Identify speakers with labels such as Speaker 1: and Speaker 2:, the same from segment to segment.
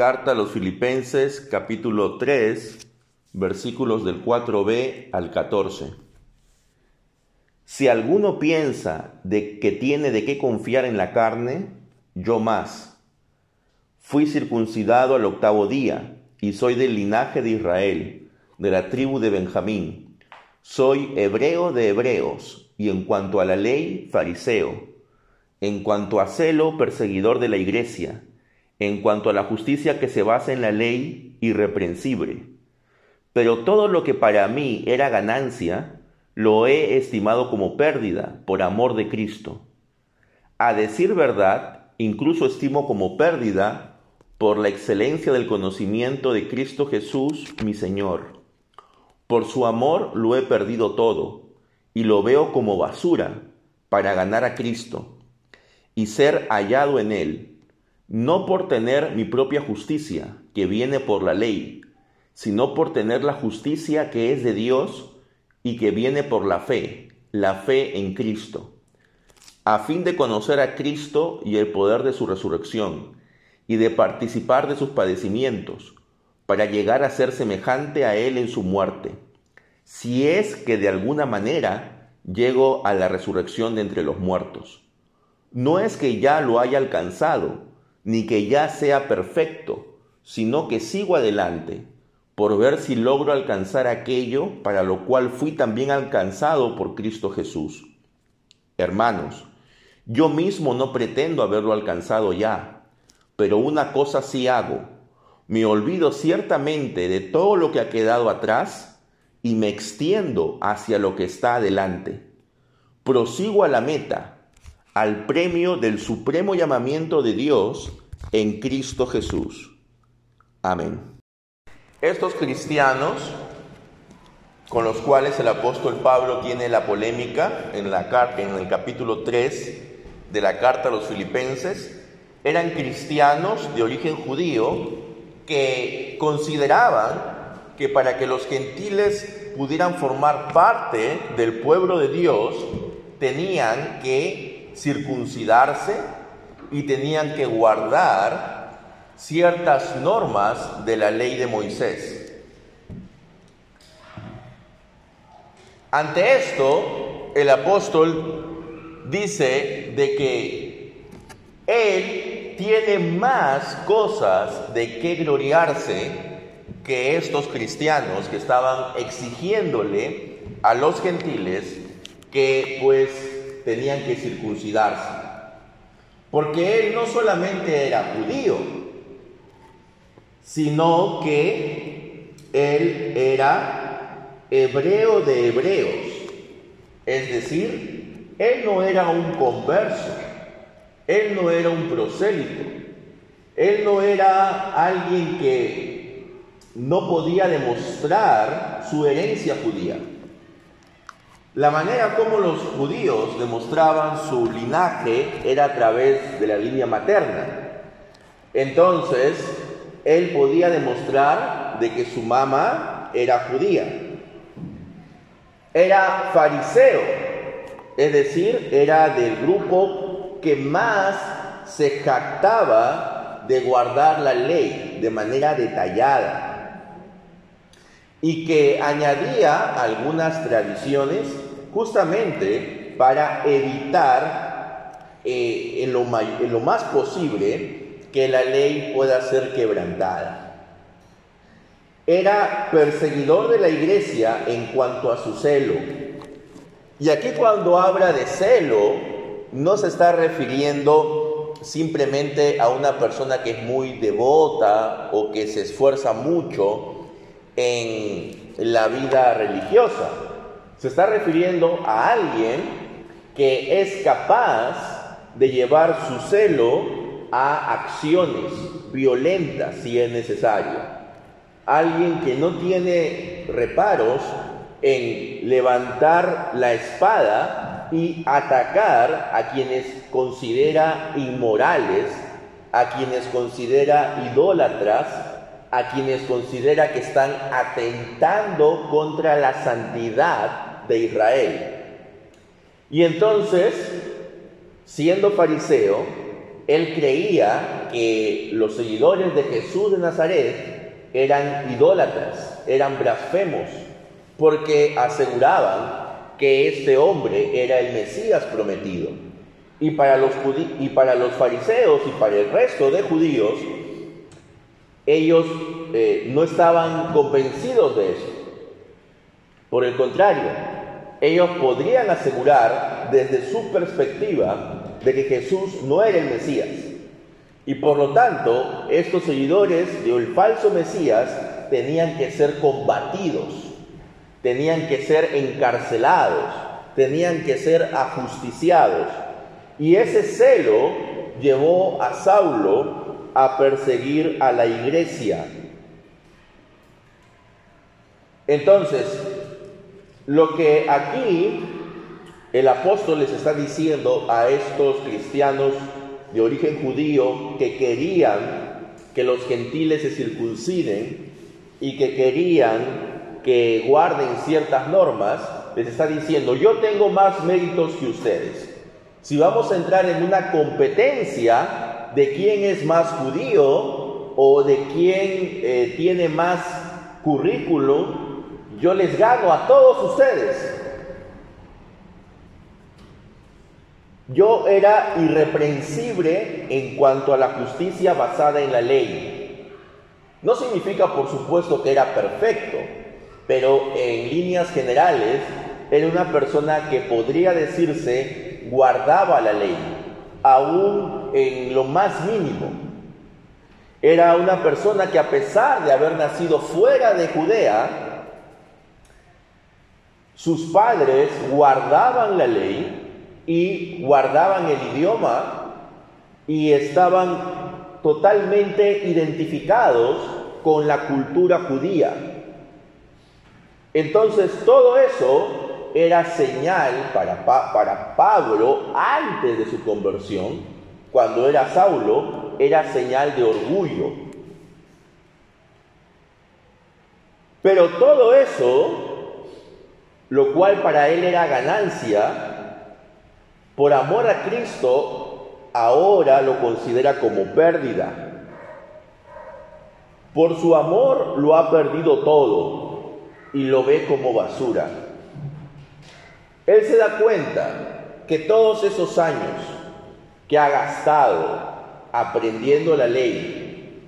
Speaker 1: Carta a los Filipenses capítulo 3 versículos del 4b al 14. Si alguno piensa de que tiene de qué confiar en la carne, yo más. Fui circuncidado al octavo día y soy del linaje de Israel, de la tribu de Benjamín. Soy hebreo de hebreos y en cuanto a la ley, fariseo. En cuanto a celo, perseguidor de la iglesia. En cuanto a la justicia que se basa en la ley, irreprensible pero todo lo que para mí era ganancia, lo he estimado como pérdida por amor de Cristo. A decir verdad, incluso estimo como pérdida por la excelencia del conocimiento de Cristo Jesús, mi Señor. Por su amor lo he perdido todo y lo veo como basura para ganar a Cristo y ser hallado en Él, no por tener mi propia justicia, que viene por la ley, sino por tener la justicia que es de Dios y que viene por la fe, la fe en Cristo, a fin de conocer a Cristo y el poder de su resurrección, y de participar de sus padecimientos, para llegar a ser semejante a Él en su muerte, si es que de alguna manera llego a la resurrección de entre los muertos. No es que ya lo haya alcanzado, ni que ya sea perfecto, sino que sigo adelante por ver si logro alcanzar aquello para lo cual fui también alcanzado por Cristo Jesús. Hermanos, yo mismo no pretendo haberlo alcanzado ya, pero una cosa sí hago, me olvido ciertamente de todo lo que ha quedado atrás y me extiendo hacia lo que está adelante. Prosigo a la meta, al premio del supremo llamamiento de Dios en Cristo Jesús. Amén. Estos cristianos con los cuales el apóstol Pablo tiene la polémica en, la, en el capítulo 3 de la carta a los filipenses, eran cristianos de origen judío que consideraban que para que los gentiles pudieran formar parte del pueblo de Dios, tenían que circuncidarse y tenían que guardar ciertas normas de la ley de Moisés. Ante esto, el apóstol dice de que él tiene más cosas de qué gloriarse que estos cristianos que estaban exigiéndole a los gentiles que pues tenían que circuncidarse. Porque él no solamente era judío, sino que él era hebreo de hebreos, es decir, él no era un converso, él no era un prosélito, él no era alguien que no podía demostrar su herencia judía. La manera como los judíos demostraban su linaje era a través de la línea materna. Entonces, él podía demostrar de que su mamá era judía. Era fariseo, es decir, era del grupo que más se jactaba de guardar la ley de manera detallada y que añadía algunas tradiciones justamente para evitar eh, en, lo, en lo más posible que la ley pueda ser quebrantada. Era perseguidor de la iglesia en cuanto a su celo. Y aquí cuando habla de celo, no se está refiriendo simplemente a una persona que es muy devota o que se esfuerza mucho en la vida religiosa. Se está refiriendo a alguien que es capaz de llevar su celo a acciones violentas si es necesario. Alguien que no tiene reparos en levantar la espada y atacar a quienes considera inmorales, a quienes considera idólatras, a quienes considera que están atentando contra la santidad de Israel. Y entonces, siendo fariseo, él creía que los seguidores de Jesús de Nazaret eran idólatras, eran blasfemos, porque aseguraban que este hombre era el Mesías prometido. Y para los, y para los fariseos y para el resto de judíos, ellos eh, no estaban convencidos de eso. Por el contrario, ellos podrían asegurar desde su perspectiva de que Jesús no era el Mesías. Y por lo tanto, estos seguidores del falso Mesías tenían que ser combatidos tenían que ser encarcelados, tenían que ser ajusticiados. Y ese celo llevó a Saulo a perseguir a la iglesia. Entonces, lo que aquí el apóstol les está diciendo a estos cristianos de origen judío que querían que los gentiles se circunciden y que querían que guarden ciertas normas, les está diciendo, yo tengo más méritos que ustedes. Si vamos a entrar en una competencia de quién es más judío o de quién eh, tiene más currículum, yo les gano a todos ustedes. Yo era irreprensible en cuanto a la justicia basada en la ley. No significa, por supuesto, que era perfecto, pero en líneas generales era una persona que podría decirse guardaba la ley, aún en lo más mínimo. Era una persona que a pesar de haber nacido fuera de Judea, sus padres guardaban la ley y guardaban el idioma y estaban totalmente identificados con la cultura judía. Entonces todo eso era señal para, para Pablo antes de su conversión, cuando era Saulo, era señal de orgullo. Pero todo eso, lo cual para él era ganancia, por amor a Cristo, ahora lo considera como pérdida. Por su amor lo ha perdido todo y lo ve como basura. Él se da cuenta que todos esos años que ha gastado aprendiendo la ley,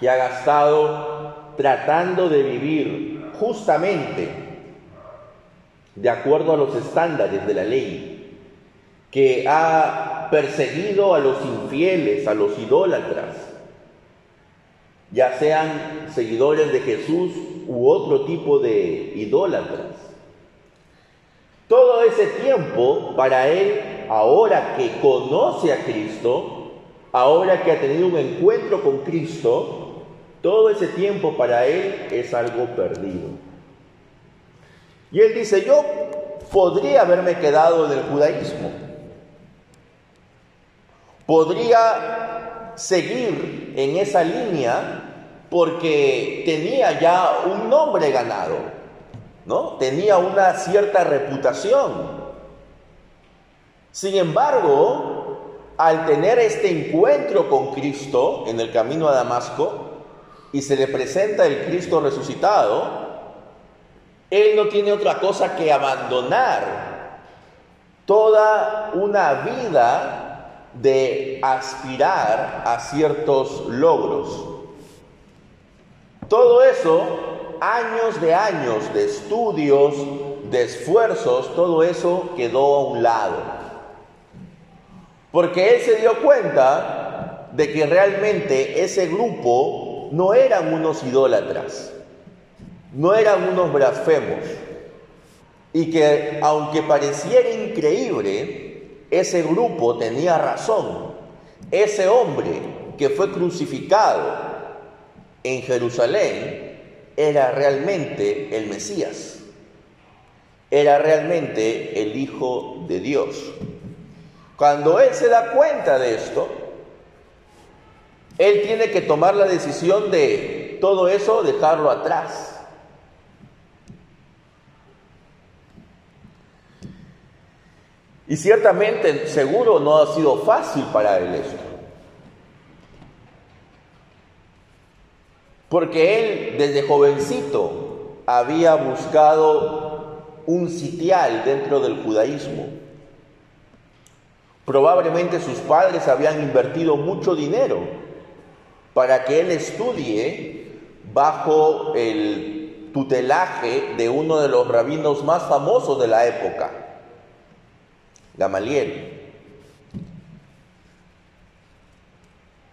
Speaker 1: que ha gastado tratando de vivir justamente de acuerdo a los estándares de la ley, que ha perseguido a los infieles, a los idólatras, ya sean seguidores de Jesús u otro tipo de idólatras. Todo ese tiempo para él, ahora que conoce a Cristo, ahora que ha tenido un encuentro con Cristo, todo ese tiempo para él es algo perdido. Y él dice, yo podría haberme quedado en el judaísmo, podría seguir en esa línea porque tenía ya un nombre ganado, ¿no? Tenía una cierta reputación. Sin embargo, al tener este encuentro con Cristo en el camino a Damasco y se le presenta el Cristo resucitado, él no tiene otra cosa que abandonar toda una vida de aspirar a ciertos logros. Todo eso, años de años de estudios, de esfuerzos, todo eso quedó a un lado. Porque él se dio cuenta de que realmente ese grupo no eran unos idólatras, no eran unos blasfemos. Y que aunque pareciera increíble, ese grupo tenía razón. Ese hombre que fue crucificado en Jerusalén era realmente el Mesías, era realmente el Hijo de Dios. Cuando Él se da cuenta de esto, Él tiene que tomar la decisión de todo eso, dejarlo atrás. Y ciertamente, seguro, no ha sido fácil para él esto. Porque él desde jovencito había buscado un sitial dentro del judaísmo. Probablemente sus padres habían invertido mucho dinero para que él estudie bajo el tutelaje de uno de los rabinos más famosos de la época, Gamaliel.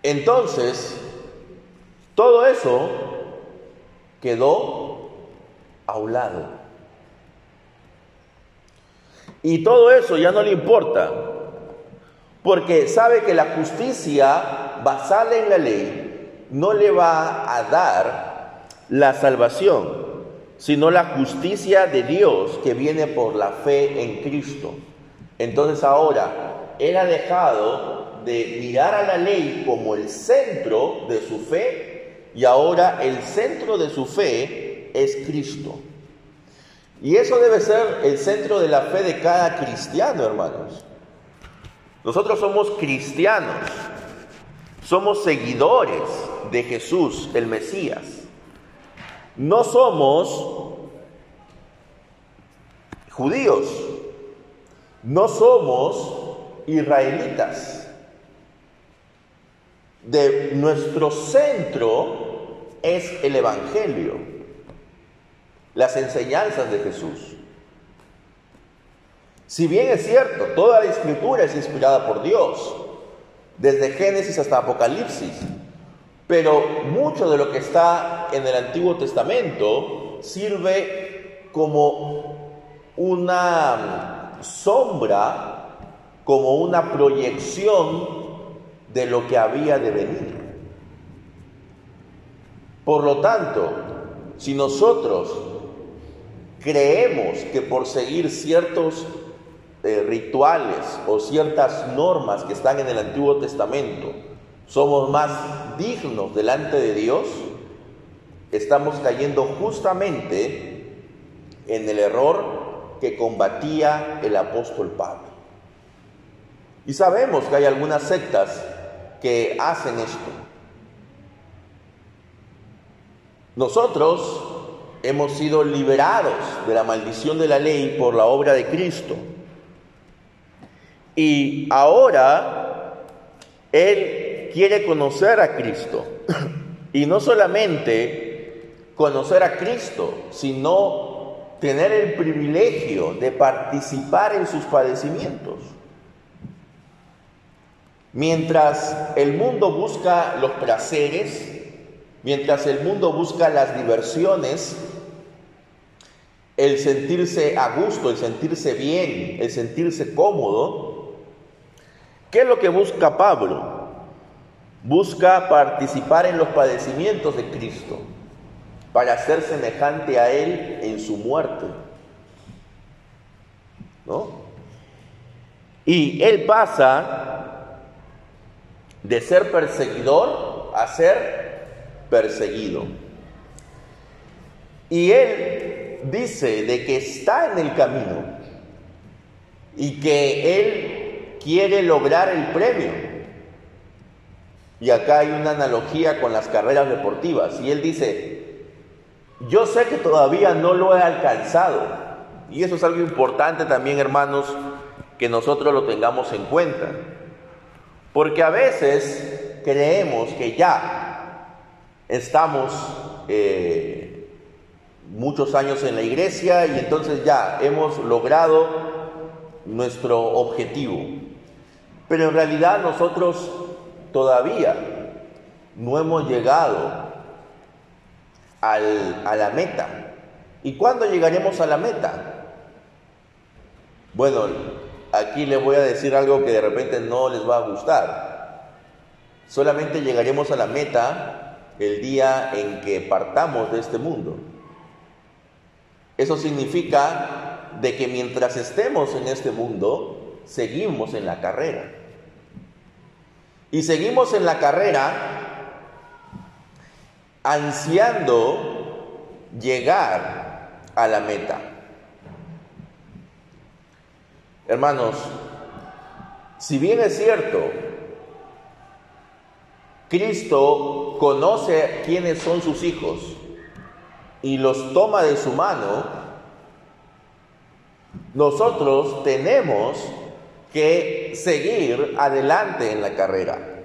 Speaker 1: Entonces, todo eso quedó a un lado. Y todo eso ya no le importa, porque sabe que la justicia basada en la ley no le va a dar la salvación, sino la justicia de Dios que viene por la fe en Cristo. Entonces ahora, él ha dejado de mirar a la ley como el centro de su fe y ahora el centro de su fe es Cristo. Y eso debe ser el centro de la fe de cada cristiano, hermanos. Nosotros somos cristianos, somos seguidores de Jesús, el Mesías. No somos judíos, no somos israelitas. De nuestro centro es el Evangelio, las enseñanzas de Jesús. Si bien es cierto, toda la escritura es inspirada por Dios, desde Génesis hasta Apocalipsis, pero mucho de lo que está en el Antiguo Testamento sirve como una sombra, como una proyección de lo que había de venir. Por lo tanto, si nosotros creemos que por seguir ciertos eh, rituales o ciertas normas que están en el Antiguo Testamento somos más dignos delante de Dios, estamos cayendo justamente en el error que combatía el apóstol Pablo. Y sabemos que hay algunas sectas que hacen esto. Nosotros hemos sido liberados de la maldición de la ley por la obra de Cristo. Y ahora Él quiere conocer a Cristo. Y no solamente conocer a Cristo, sino tener el privilegio de participar en sus padecimientos. Mientras el mundo busca los placeres, Mientras el mundo busca las diversiones, el sentirse a gusto, el sentirse bien, el sentirse cómodo, ¿qué es lo que busca Pablo? Busca participar en los padecimientos de Cristo para ser semejante a Él en su muerte. ¿No? Y Él pasa de ser perseguidor a ser perseguido. Y él dice de que está en el camino y que él quiere lograr el premio. Y acá hay una analogía con las carreras deportivas. Y él dice, yo sé que todavía no lo he alcanzado. Y eso es algo importante también, hermanos, que nosotros lo tengamos en cuenta. Porque a veces creemos que ya estamos eh, muchos años en la iglesia y entonces ya hemos logrado nuestro objetivo. Pero en realidad nosotros todavía no hemos llegado a la meta. ¿Y cuándo llegaremos a la meta? Bueno, aquí les voy a decir algo que de repente no les va a gustar. Solamente llegaremos a la meta el día en que partamos de este mundo. Eso significa de que mientras estemos en este mundo, seguimos en la carrera. Y seguimos en la carrera ansiando llegar a la meta. Hermanos, Si bien es cierto, Cristo conoce quiénes son sus hijos y los toma de su mano, nosotros tenemos que seguir adelante en la carrera.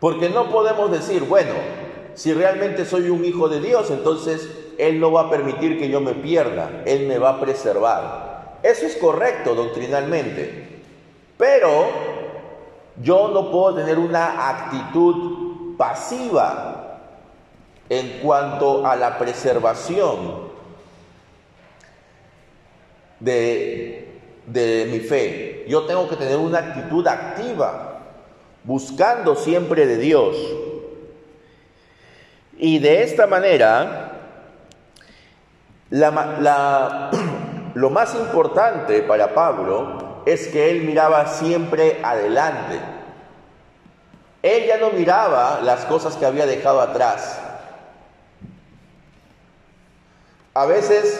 Speaker 1: Porque no podemos decir, bueno, si realmente soy un hijo de Dios, entonces Él no va a permitir que yo me pierda, Él me va a preservar. Eso es correcto doctrinalmente, pero yo no puedo tener una actitud pasiva en cuanto a la preservación de, de mi fe. Yo tengo que tener una actitud activa, buscando siempre de Dios. Y de esta manera, lo más importante para Pablo es que él miraba siempre adelante. Él ya no miraba las cosas que había dejado atrás. A veces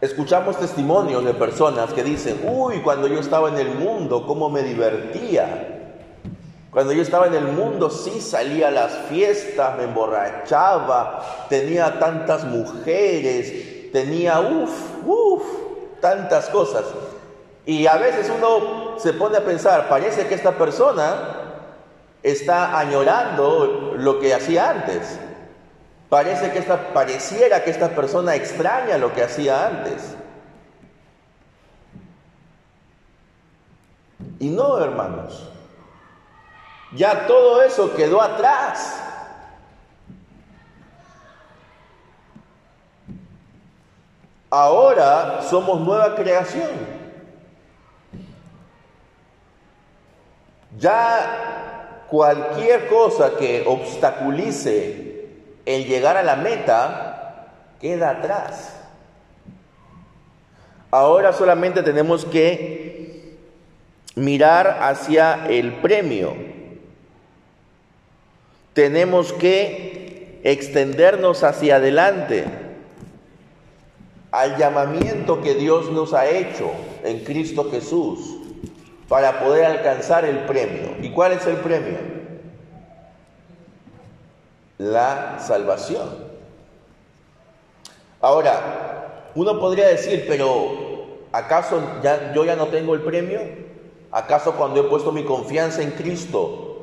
Speaker 1: escuchamos testimonios de personas que dicen, uy, cuando yo estaba en el mundo, cómo me divertía. Cuando yo estaba en el mundo sí salía a las fiestas, me emborrachaba, tenía tantas mujeres, tenía uff, uff, tantas cosas. Y a veces uno se pone a pensar, parece que esta persona está añorando lo que hacía antes. Parece que esta, pareciera que esta persona extraña lo que hacía antes. Y no, hermanos. Ya todo eso quedó atrás. Ahora somos nueva creación. Ya cualquier cosa que obstaculice el llegar a la meta queda atrás. Ahora solamente tenemos que mirar hacia el premio tenemos que extendernos hacia adelante al llamamiento que Dios nos ha hecho en Cristo Jesús para poder alcanzar el premio. ¿Y cuál es el premio? La salvación. Ahora, uno podría decir, pero ¿acaso ya, yo ya no tengo el premio? ¿Acaso cuando he puesto mi confianza en Cristo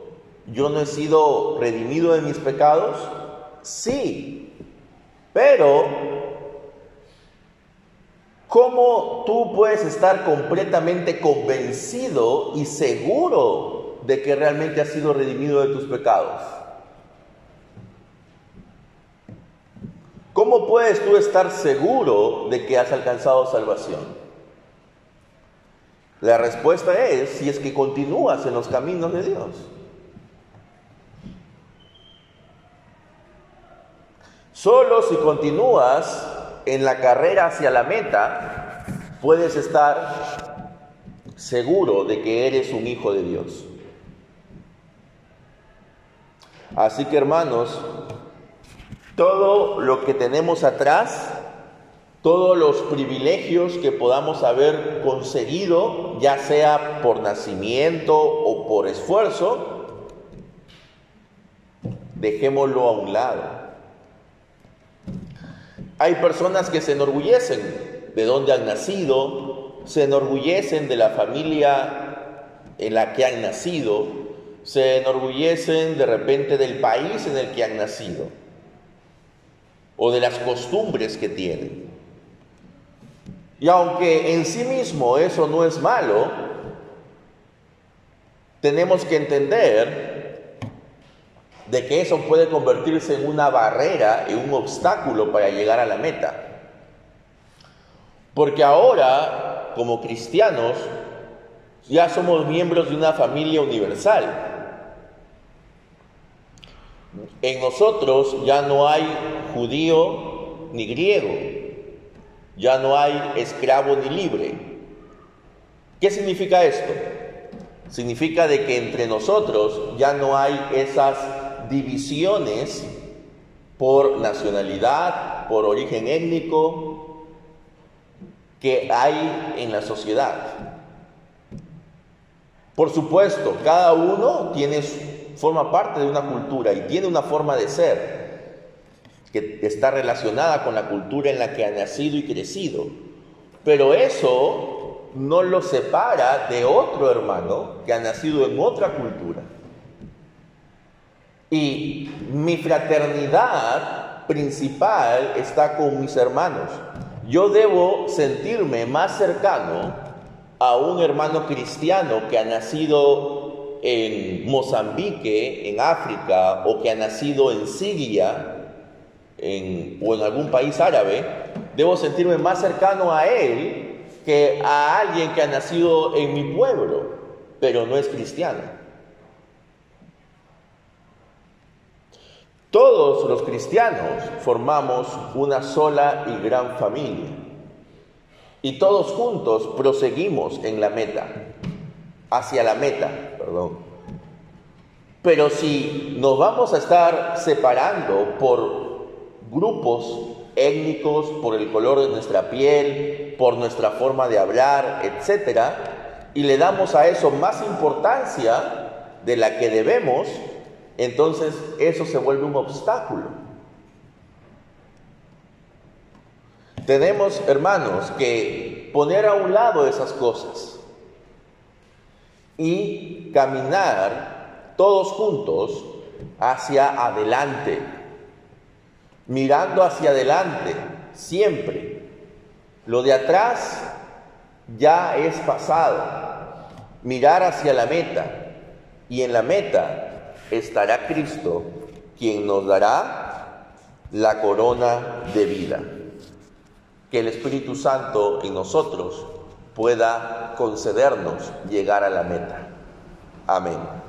Speaker 1: ¿Yo no he sido redimido de mis pecados? Sí, pero ¿cómo tú puedes estar completamente convencido y seguro de que realmente has sido redimido de tus pecados? ¿Cómo puedes tú estar seguro de que has alcanzado salvación? La respuesta es si es que continúas en los caminos de Dios. Solo si continúas en la carrera hacia la meta, puedes estar seguro de que eres un hijo de Dios. Así que hermanos, todo lo que tenemos atrás, todos los privilegios que podamos haber conseguido, ya sea por nacimiento o por esfuerzo, dejémoslo a un lado. Hay personas que se enorgullecen de dónde han nacido, se enorgullecen de la familia en la que han nacido, se enorgullecen de repente del país en el que han nacido o de las costumbres que tienen. Y aunque en sí mismo eso no es malo, tenemos que entender de que eso puede convertirse en una barrera, en un obstáculo para llegar a la meta. Porque ahora, como cristianos, ya somos miembros de una familia universal. En nosotros ya no hay judío ni griego, ya no hay esclavo ni libre. ¿Qué significa esto? Significa de que entre nosotros ya no hay esas divisiones por nacionalidad, por origen étnico que hay en la sociedad. Por supuesto, cada uno tiene, forma parte de una cultura y tiene una forma de ser que está relacionada con la cultura en la que ha nacido y crecido. Pero eso no lo separa de otro hermano que ha nacido en otra cultura. Y mi fraternidad principal está con mis hermanos. Yo debo sentirme más cercano a un hermano cristiano que ha nacido en Mozambique, en África, o que ha nacido en Siria, o en algún país árabe, debo sentirme más cercano a él que a alguien que ha nacido en mi pueblo, pero no es cristiano. Todos los cristianos formamos una sola y gran familia. Y todos juntos proseguimos en la meta, hacia la meta, perdón. Pero si nos vamos a estar separando por grupos étnicos, por el color de nuestra piel, por nuestra forma de hablar, etc. Y le damos a eso más importancia de la que debemos, entonces eso se vuelve un obstáculo. Tenemos, hermanos, que poner a un lado esas cosas y caminar todos juntos hacia adelante mirando hacia adelante, siempre. Lo de atrás ya es pasado. Mirar hacia la meta. Y en la meta estará Cristo, quien nos dará la corona de vida. Que el Espíritu Santo en nosotros pueda concedernos llegar a la meta. Amén.